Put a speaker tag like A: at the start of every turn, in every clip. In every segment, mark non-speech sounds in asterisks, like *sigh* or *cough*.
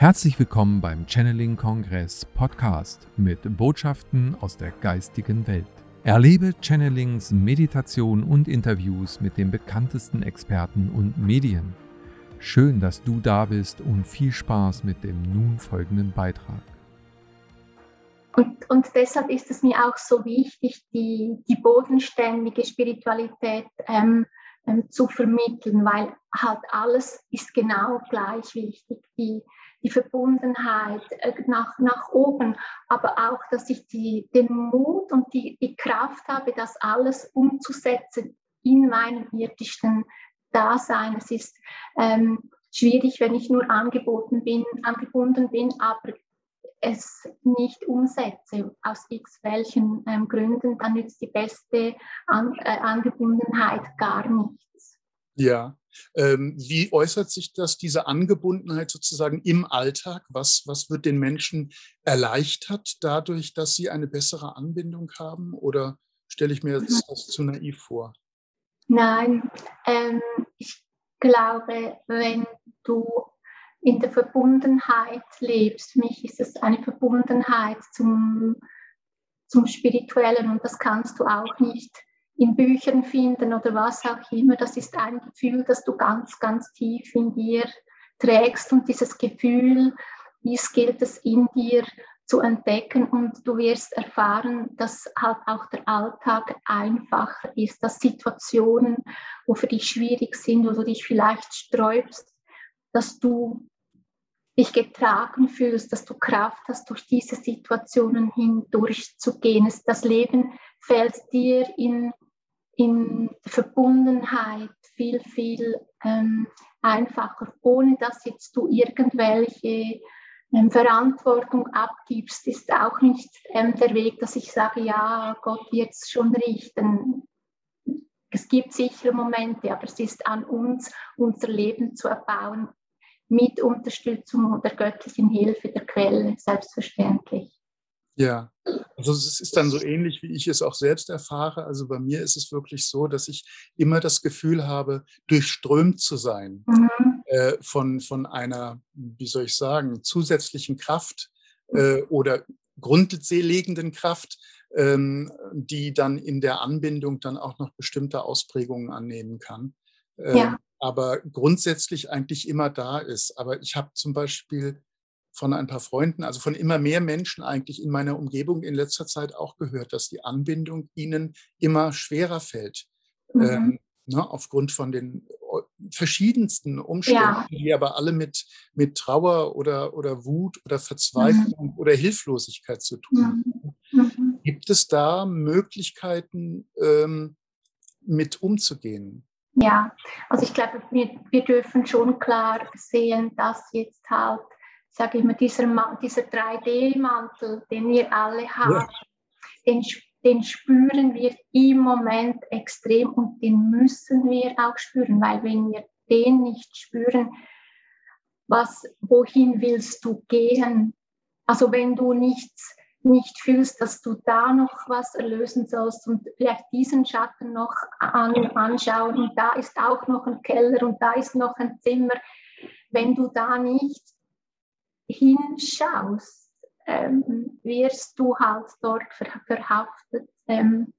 A: Herzlich willkommen beim Channeling Kongress Podcast mit Botschaften aus der geistigen Welt. Erlebe Channelings, Meditation und Interviews mit den bekanntesten Experten und Medien. Schön, dass du da bist und viel Spaß mit dem nun folgenden Beitrag.
B: Und, und deshalb ist es mir auch so wichtig, die, die bodenständige Spiritualität ähm, ähm, zu vermitteln, weil halt alles ist genau gleich wichtig. Die, die Verbundenheit äh, nach, nach oben, aber auch, dass ich die, den Mut und die, die Kraft habe, das alles umzusetzen in meinem irdischen Dasein. Es ist ähm, schwierig, wenn ich nur angeboten bin, angebunden bin, aber es nicht umsetze, aus x welchen ähm, Gründen, dann nützt die beste An äh, Angebundenheit gar nichts.
C: Ja, ähm, wie äußert sich das, diese Angebundenheit sozusagen im Alltag? Was, was wird den Menschen erleichtert dadurch, dass sie eine bessere Anbindung haben? Oder stelle ich mir das, das zu naiv vor?
B: Nein, ähm, ich glaube, wenn du in der Verbundenheit lebst, für mich ist es eine Verbundenheit zum, zum Spirituellen und das kannst du auch nicht in Büchern finden oder was auch immer. Das ist ein Gefühl, das du ganz, ganz tief in dir trägst und dieses Gefühl, dies gilt es in dir zu entdecken und du wirst erfahren, dass halt auch der Alltag einfacher ist, dass Situationen, wo für dich schwierig sind, wo du dich vielleicht sträubst, dass du dich getragen fühlst, dass du Kraft hast, durch diese Situationen hindurchzugehen. Das Leben fällt dir in in Verbundenheit viel, viel ähm, einfacher, ohne dass jetzt du irgendwelche ähm, Verantwortung abgibst, ist auch nicht ähm, der Weg, dass ich sage, ja, Gott wird es schon richten. Es gibt sichere Momente, aber es ist an uns, unser Leben zu erbauen, mit Unterstützung der göttlichen Hilfe der Quelle, selbstverständlich.
C: Ja, also es ist dann so ähnlich, wie ich es auch selbst erfahre. Also bei mir ist es wirklich so, dass ich immer das Gefühl habe, durchströmt zu sein mhm. äh, von, von einer, wie soll ich sagen, zusätzlichen Kraft äh, oder grundlegenden Kraft, ähm, die dann in der Anbindung dann auch noch bestimmte Ausprägungen annehmen kann. Äh, ja. Aber grundsätzlich eigentlich immer da ist. Aber ich habe zum Beispiel von ein paar Freunden, also von immer mehr Menschen eigentlich in meiner Umgebung in letzter Zeit auch gehört, dass die Anbindung ihnen immer schwerer fällt. Mhm. Ähm, ne, aufgrund von den verschiedensten Umständen, ja. die aber alle mit, mit Trauer oder, oder Wut oder Verzweiflung mhm. oder Hilflosigkeit zu tun haben. Mhm. mhm. Gibt es da Möglichkeiten, ähm, mit umzugehen?
B: Ja, also ich glaube, wir, wir dürfen schon klar sehen, dass jetzt halt sage ich mal, dieser, dieser 3D-Mantel, den wir alle haben, ja. den, den spüren wir im Moment extrem und den müssen wir auch spüren, weil wenn wir den nicht spüren, was, wohin willst du gehen? Also wenn du nichts, nicht fühlst, dass du da noch was erlösen sollst und vielleicht diesen Schatten noch an, anschauen und da ist auch noch ein Keller und da ist noch ein Zimmer. Wenn du da nicht hinschaust, ähm, wirst du halt dort verhaftet ähm,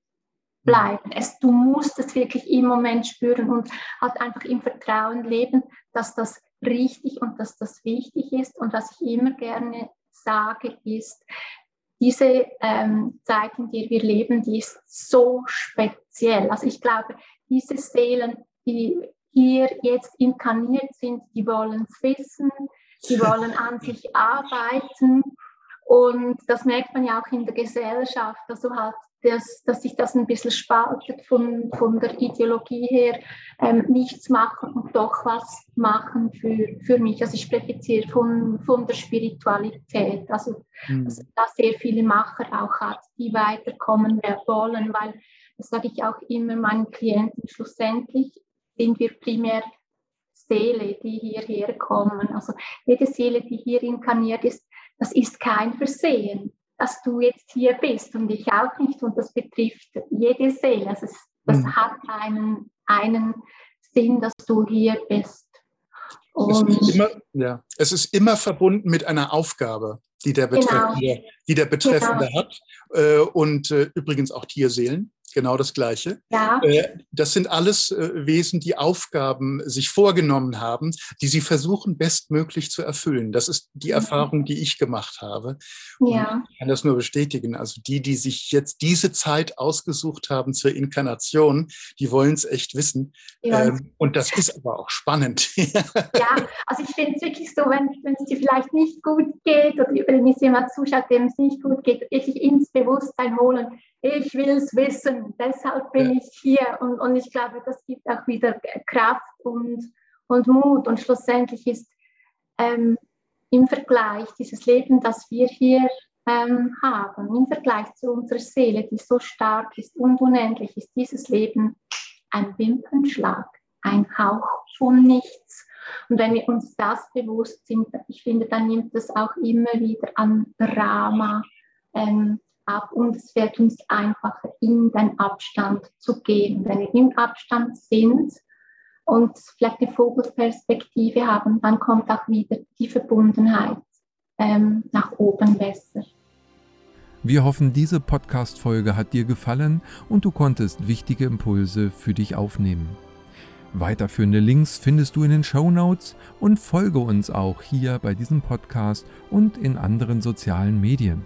B: bleiben. Es, du musst es wirklich im Moment spüren und halt einfach im Vertrauen leben, dass das richtig und dass das wichtig ist. Und was ich immer gerne sage, ist, diese ähm, Zeit, in der wir leben, die ist so speziell. Also ich glaube, diese Seelen, die hier jetzt inkarniert sind, die wollen es wissen, die wollen an sich arbeiten. Und das merkt man ja auch in der Gesellschaft, also halt, dass, dass sich das ein bisschen spaltet von, von der Ideologie her, ähm, nichts machen und doch was machen für, für mich. Also ich spreche jetzt hier von, von der Spiritualität, also mhm. dass da sehr viele Macher auch hat, die weiterkommen wollen, weil, das sage ich auch immer meinen Klienten, schlussendlich sind wir primär Seele, die hierher kommen. Also jede Seele, die hier inkarniert ist, das ist kein Versehen, dass du jetzt hier bist und ich auch nicht. Und das betrifft jede Seele. Also es, das mhm. hat einen, einen Sinn, dass du hier bist.
C: Es ist, immer, ja, es ist immer verbunden mit einer Aufgabe, die der genau. Betreffende, genau. die der Betreffende genau. hat. Äh, und äh, übrigens auch Tierseelen genau das Gleiche. Ja. Äh, das sind alles äh, Wesen, die Aufgaben sich vorgenommen haben, die sie versuchen, bestmöglich zu erfüllen. Das ist die. Erfahrung, die ich gemacht habe. Ja. ich kann das nur bestätigen. Also die, die sich jetzt diese Zeit ausgesucht haben zur Inkarnation, die wollen es echt wissen. Ja. Ähm, und das ist aber auch spannend. *laughs*
B: ja, also ich finde es wirklich so, wenn, es dir vielleicht nicht gut geht oder wenn jemand zuschaut, dem es nicht gut geht, wirklich ins Bewusstsein holen ich will es wissen, deshalb bin ja. ich hier. Und, und ich glaube, das gibt auch wieder Kraft und, und Mut. Und schlussendlich ist ähm, im Vergleich dieses Leben, das wir hier ähm, haben, im Vergleich zu unserer Seele, die so stark ist und unendlich, ist dieses Leben ein Wimpernschlag, ein Hauch von nichts. Und wenn wir uns das bewusst sind, ich finde, dann nimmt es auch immer wieder an Drama ähm, ab und es fällt uns einfacher, in den Abstand zu gehen. Wenn wir im Abstand sind und vielleicht eine Vogelperspektive haben, dann kommt auch wieder die Verbundenheit ähm, nach oben besser.
A: Wir hoffen, diese Podcast-Folge hat dir gefallen und du konntest wichtige Impulse für dich aufnehmen. Weiterführende Links findest du in den Show Notes und folge uns auch hier bei diesem Podcast und in anderen sozialen Medien.